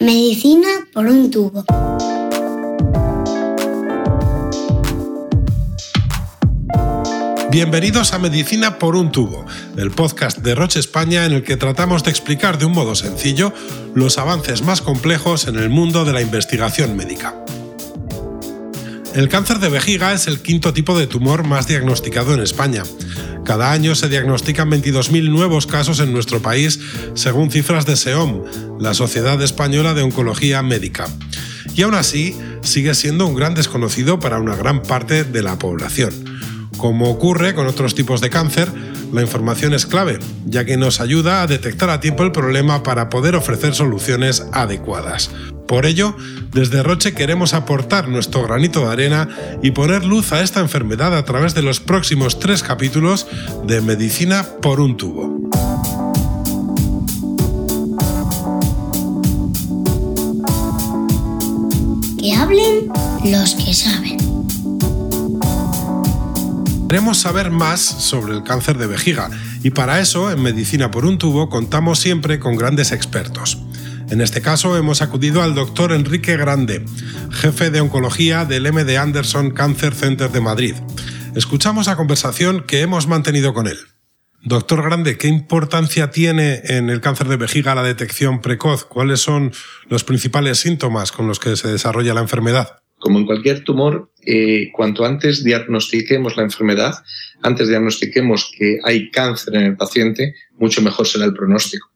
Medicina por un tubo. Bienvenidos a Medicina por un tubo, el podcast de Roche España en el que tratamos de explicar de un modo sencillo los avances más complejos en el mundo de la investigación médica. El cáncer de vejiga es el quinto tipo de tumor más diagnosticado en España. Cada año se diagnostican 22.000 nuevos casos en nuestro país, según cifras de SEOM, la Sociedad Española de Oncología Médica. Y aún así, sigue siendo un gran desconocido para una gran parte de la población. Como ocurre con otros tipos de cáncer, la información es clave, ya que nos ayuda a detectar a tiempo el problema para poder ofrecer soluciones adecuadas. Por ello, desde Roche queremos aportar nuestro granito de arena y poner luz a esta enfermedad a través de los próximos tres capítulos de Medicina por un tubo. Que hablen los que saben. Queremos saber más sobre el cáncer de vejiga y para eso en Medicina por un tubo contamos siempre con grandes expertos. En este caso hemos acudido al doctor Enrique Grande, jefe de oncología del MD Anderson Cancer Center de Madrid. Escuchamos la conversación que hemos mantenido con él. Doctor Grande, ¿qué importancia tiene en el cáncer de vejiga la detección precoz? ¿Cuáles son los principales síntomas con los que se desarrolla la enfermedad? Como en cualquier tumor, eh, cuanto antes diagnostiquemos la enfermedad, antes diagnostiquemos que hay cáncer en el paciente, mucho mejor será el pronóstico.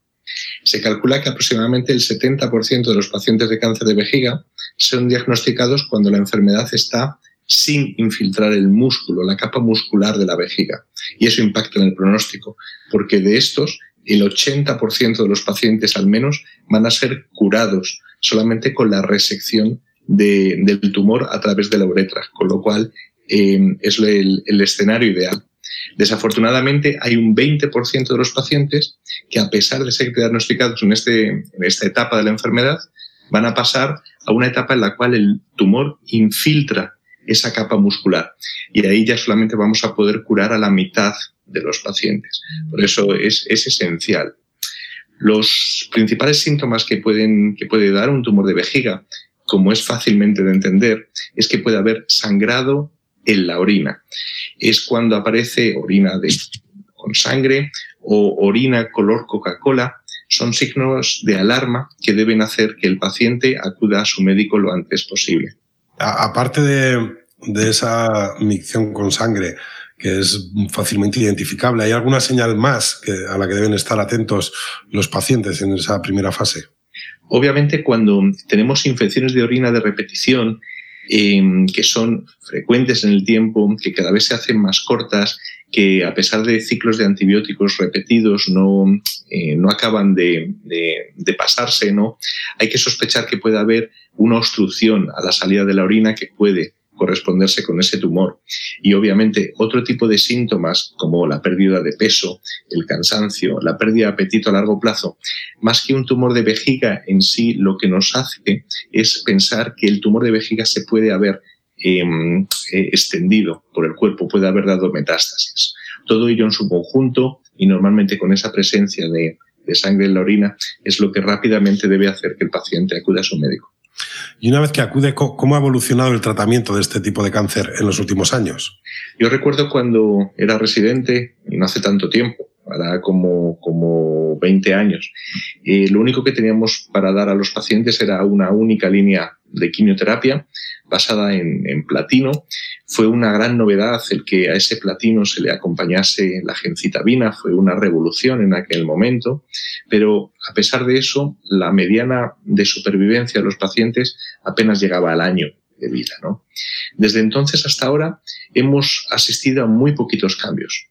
Se calcula que aproximadamente el 70% de los pacientes de cáncer de vejiga son diagnosticados cuando la enfermedad está sin infiltrar el músculo, la capa muscular de la vejiga. Y eso impacta en el pronóstico, porque de estos, el 80% de los pacientes al menos van a ser curados solamente con la resección del tumor a través de la uretra, con lo cual eh, es el escenario ideal. Desafortunadamente, hay un 20% de los pacientes que, a pesar de ser diagnosticados en, este, esta etapa de la enfermedad, van a pasar a una etapa en la cual el tumor infiltra esa capa muscular. Y ahí ya solamente vamos a poder curar a la mitad de los pacientes. Por eso es, es esencial. Los principales síntomas que, pueden, que puede dar un tumor de vejiga, como es fácilmente de entender, es que puede haber sangrado en la orina. Es cuando aparece orina de, con sangre o orina color Coca-Cola. Son signos de alarma que deben hacer que el paciente acuda a su médico lo antes posible. aparte de, esa micción con sangre, que es fácilmente identificable, ¿hay alguna señal más a la que deben estar atentos los pacientes en esa primera fase? Obviamente, cuando tenemos infecciones de orina de repetición, Em, que son frecuentes en el tiempo, que cada vez se hacen más cortas, que a pesar de ciclos de antibióticos repetidos no, eh, no acaban de, de, pasarse, ¿no? Hay que sospechar que puede haber una obstrucción a la salida de la orina que puede corresponderse con ese tumor. Y obviamente otro tipo de síntomas como la pérdida de peso, el cansancio, la pérdida de apetito a largo plazo, más que un tumor de vejiga en sí, lo que nos hace es pensar que el tumor de vejiga se puede haber em, eh, extendido por el cuerpo, puede haber dado metástasis. Todo ello en su conjunto y normalmente con esa presencia de, de sangre en la orina es lo que rápidamente debe hacer que el paciente acuda a su médico. Y una vez que acude, ¿cómo ha evolucionado el tratamiento de este tipo de cáncer en los últimos años? Yo recuerdo cuando era residente, no hace tanto tiempo, para como, como 20 años, eh, lo único que teníamos para dar a los pacientes era una única línea de quimioterapia basada en, en, platino. Fue una gran novedad el que a ese platino se le acompañase la gencitabina, fue una revolución en aquel momento, pero a pesar de eso, la mediana de supervivencia de los pacientes apenas llegaba al año de vida. ¿no? Desde entonces hasta ahora hemos asistido a muy poquitos cambios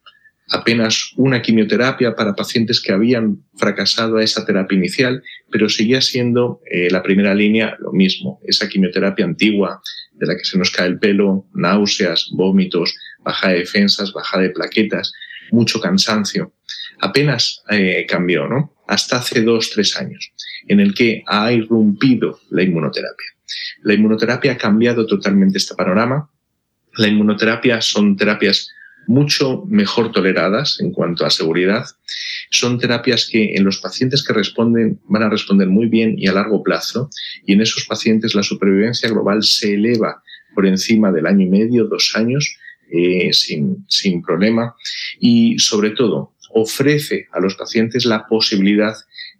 apenas una quimioterapia para pacientes que habían fracasado a esa terapia inicial, pero seguía siendo eh, la primera línea lo mismo, esa quimioterapia antigua de la que se nos cae el pelo, náuseas, vómitos, baja de defensas, baja de plaquetas, mucho cansancio. Apenas eh, cambió, ¿no? Hasta hace dos, tres años, en el que ha irrumpido la inmunoterapia. La inmunoterapia ha cambiado totalmente este panorama. La inmunoterapia son terapias mucho mejor toleradas en cuanto a seguridad. Son terapias que en los pacientes que responden van a responder muy bien y a largo plazo y en esos pacientes la supervivencia global se eleva por encima del año y medio, dos años, eh, sin, sin problema y sobre todo ofrece a los pacientes la posibilidad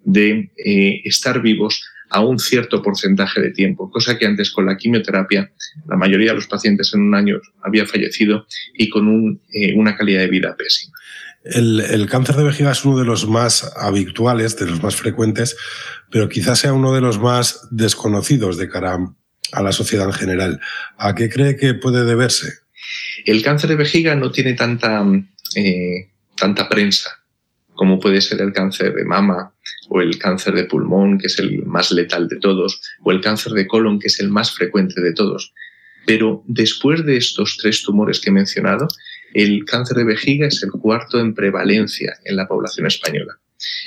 de eh, estar vivos a un cierto porcentaje de tiempo, cosa que antes con la quimioterapia la mayoría de los pacientes en un año había fallecido y con eh, una calidad de vida pésima. El, cáncer de vejiga es uno de los más habituales, de los más frecuentes, pero quizás sea uno de los más desconocidos de cara a la sociedad en general. ¿A qué cree que puede deberse? El cáncer de vejiga no tiene tanta, eh, tanta prensa como puede ser el cáncer de mama o el cáncer de pulmón, que es el más letal de todos, o el cáncer de colon, que es el más frecuente de todos. Pero después de estos tres tumores que he mencionado, el cáncer de vejiga es el cuarto en prevalencia en la población española.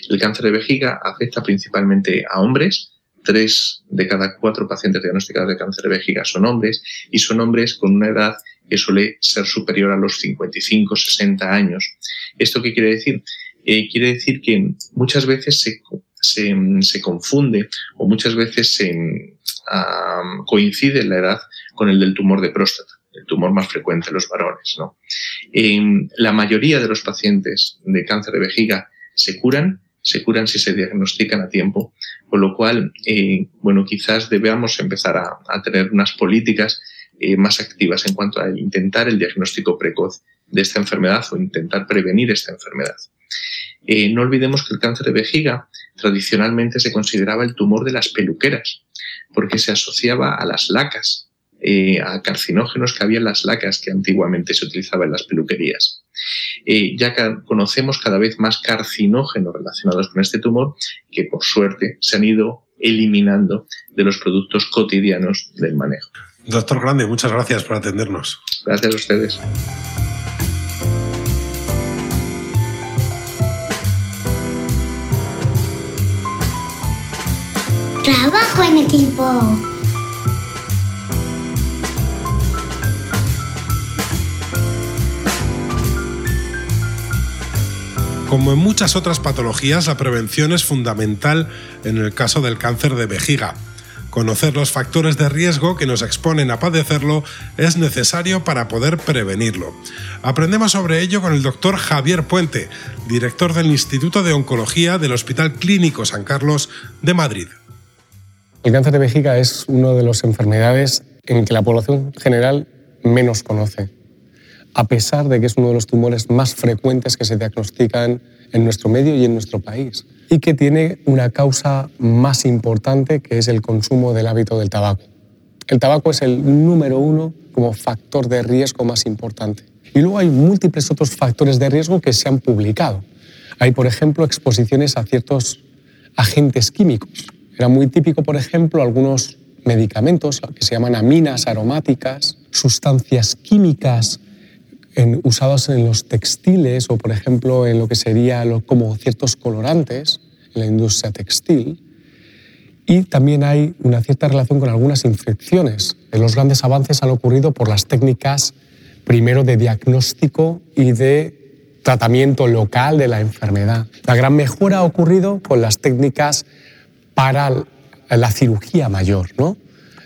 El cáncer de vejiga afecta principalmente a hombres, tres de cada cuatro pacientes diagnosticados de cáncer de vejiga son hombres y son hombres con una edad que suele ser superior a los 55, 60 años. ¿Esto qué quiere decir? Eh, quiere decir que muchas veces se, confunde o muchas veces se coincide la edad con el del tumor de próstata, el tumor más frecuente en los varones. ¿no? la mayoría de los pacientes de cáncer de vejiga se curan, se curan si se diagnostican a tiempo, con lo cual, eh, bueno, quizás debamos empezar a, tener unas políticas eh, más activas en cuanto a intentar el diagnóstico precoz de esta enfermedad o intentar prevenir esta enfermedad. Eh, no olvidemos que el cáncer de vejiga tradicionalmente se consideraba el tumor de las peluqueras, porque se asociaba a las lacas, eh, a carcinógenos que había en las lacas que antiguamente se utilizaban en las peluquerías. Eh, ya conocemos cada vez más carcinógenos relacionados con este tumor que por suerte se han ido eliminando de los productos cotidianos del manejo. Doctor Grande, muchas gracias por atendernos. Gracias a ustedes. Trabajo en equipo. Como en muchas otras patologías, la prevención es fundamental en el caso del cáncer de vejiga. Conocer los factores de riesgo que nos exponen a padecerlo es necesario para poder prevenirlo. Aprendemos sobre ello con el doctor Javier Puente, director del Instituto de Oncología del Hospital Clínico San Carlos de Madrid. El cáncer de vejiga es una de las enfermedades en que la población general menos conoce, a pesar de que es uno de los tumores más frecuentes que se diagnostican en nuestro medio y en nuestro país, y que tiene una causa más importante que es el consumo del hábito del tabaco. El tabaco es el número uno como factor de riesgo más importante. Y luego hay múltiples otros factores de riesgo que se han publicado. Hay, por ejemplo, exposiciones a ciertos agentes químicos era muy típico, por ejemplo, algunos medicamentos que se llaman aminas aromáticas, sustancias químicas usadas en los textiles o, por ejemplo, en lo que sería como ciertos colorantes en la industria textil. Y también hay una cierta relación con algunas infecciones. Los grandes avances han ocurrido por las técnicas, primero de diagnóstico y de tratamiento local de la enfermedad. La gran mejora ha ocurrido con las técnicas para la cirugía mayor, ¿no?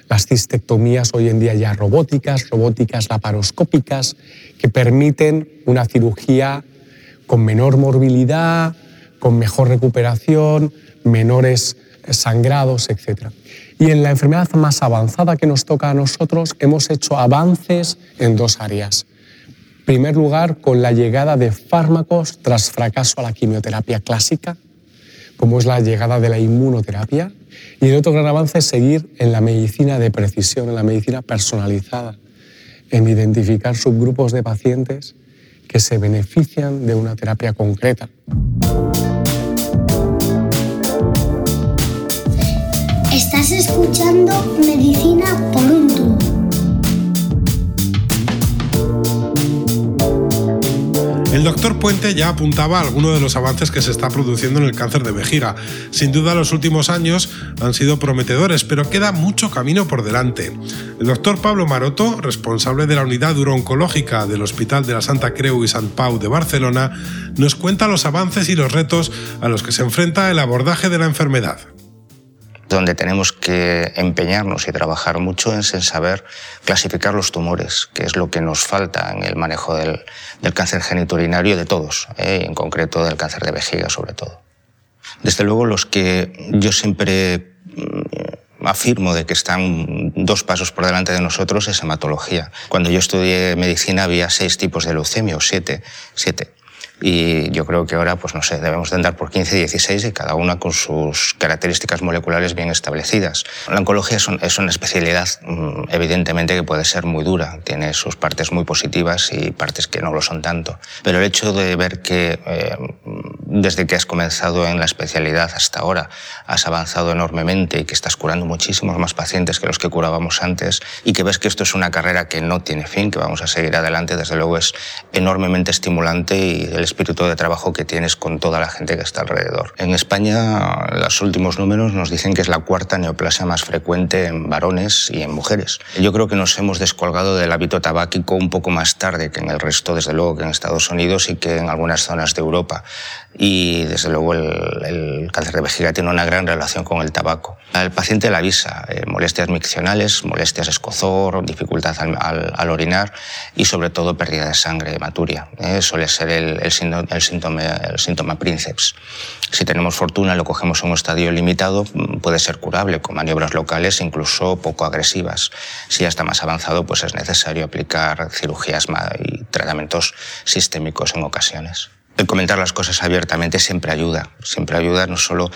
Las cistectomías hoy en día ya robóticas, robóticas laparoscópicas, que permiten una cirugía con menor morbilidad, con mejor recuperación, menores sangrados, etc. Y en la enfermedad más avanzada que nos toca a nosotros hemos hecho avances en dos áreas. En primer lugar, con la llegada de fármacos tras fracaso a la quimioterapia clásica, como es la llegada de la inmunoterapia. Y el otro gran avance es seguir en la medicina de precisión, en la medicina personalizada, en identificar subgrupos de pacientes que se benefician de una terapia concreta. Estás escuchando Medicina por un El doctor Puente ya apuntaba a algunos de los avances que se está produciendo en el cáncer de vejiga. Sin duda los últimos años han sido prometedores, pero queda mucho camino por delante. El doctor Pablo Maroto, responsable de la unidad urooncológica del Hospital de la Santa Creu y Sant Pau de Barcelona, nos cuenta los avances y los retos a los que se enfrenta el abordaje de la enfermedad donde tenemos que empeñarnos y trabajar mucho es en saber clasificar los tumores, que es lo que nos falta en el manejo del, cáncer geniturinario de todos, ¿eh? en concreto del cáncer de vejiga sobre todo. Desde luego los que yo siempre mm, afirmo de que están dos pasos por delante de nosotros es hematología. Cuando yo estudié medicina había seis tipos de leucemia, o siete, siete y yo creo que ahora, pues no sé, debemos de andar por 15, 16 y cada una con sus características moleculares bien establecidas. La oncología es, una especialidad mm, evidentemente que puede ser muy dura, tiene sus partes muy positivas y partes que no lo son tanto, pero el hecho de ver que eh, desde que has comenzado en la especialidad hasta ahora has avanzado enormemente y que estás curando muchísimos más pacientes que los que curábamos antes y que ves que esto es una carrera que no tiene fin, que vamos a seguir adelante, desde luego es enormemente estimulante y el espíritu de trabajo que tienes con toda la gente que está alrededor. En España, los últimos números nos dicen que es la cuarta neoplasia más frecuente en varones y en mujeres. Yo creo que nos hemos descolgado del hábito tabáquico un poco más tarde que en el resto, desde luego, que en Estados Unidos y que en algunas zonas de Europa. Y desde luego el, cáncer de vejiga tiene una gran relación con el tabaco. El paciente le avisa eh, molestias miccionales, molestias escozor, dificultad al, orinar y sobre todo pérdida de sangre, hematuria. Eh, suele ser el, el el síntoma, el. Si tenemos fortuna, lo cogemos en un estadio limitado, mm, puede ser curable con maniobras locales, incluso poco agresivas. Si ya está más avanzado, pues es necesario aplicar cirugías y tratamientos sistémicos en ocasiones el comentar las cosas abiertamente siempre ayuda, siempre ayuda no solo,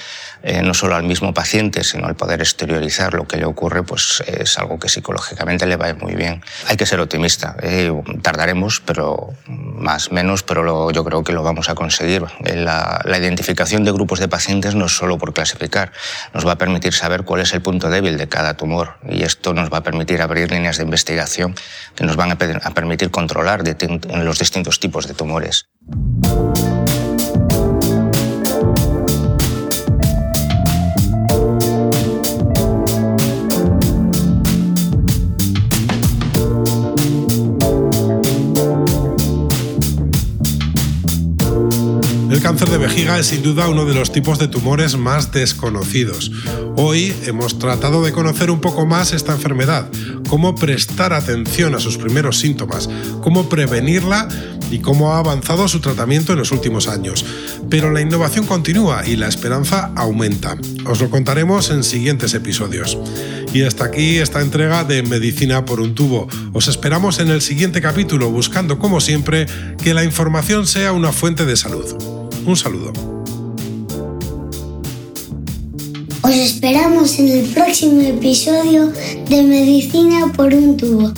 eh, no solo al mismo paciente, sino al poder exteriorizar lo que le ocurre, pues es algo que psicológicamente le va muy bien. Hay que ser optimista, eh, tardaremos, pero más menos, pero yo creo que lo vamos a conseguir. Eh, la, identificación de grupos de pacientes no es solo por clasificar, nos va a permitir saber cuál es el punto débil de cada tumor y esto nos va a permitir abrir líneas de investigación que nos van a, a permitir controlar los distintos tipos de tumores. El cáncer de vejiga es sin duda uno de los tipos de tumores más desconocidos. Hoy hemos tratado de conocer un poco más esta enfermedad, cómo prestar atención a sus primeros síntomas, cómo prevenirla y cómo ha avanzado su tratamiento en los últimos años. Pero la innovación continúa y la esperanza aumenta. Os lo contaremos en siguientes episodios. Y hasta aquí esta entrega de Medicina por un tubo. Os esperamos en el siguiente capítulo buscando, como siempre, que la información sea una fuente de salud. Un saludo. Os esperamos en el próximo episodio de Medicina por un tubo.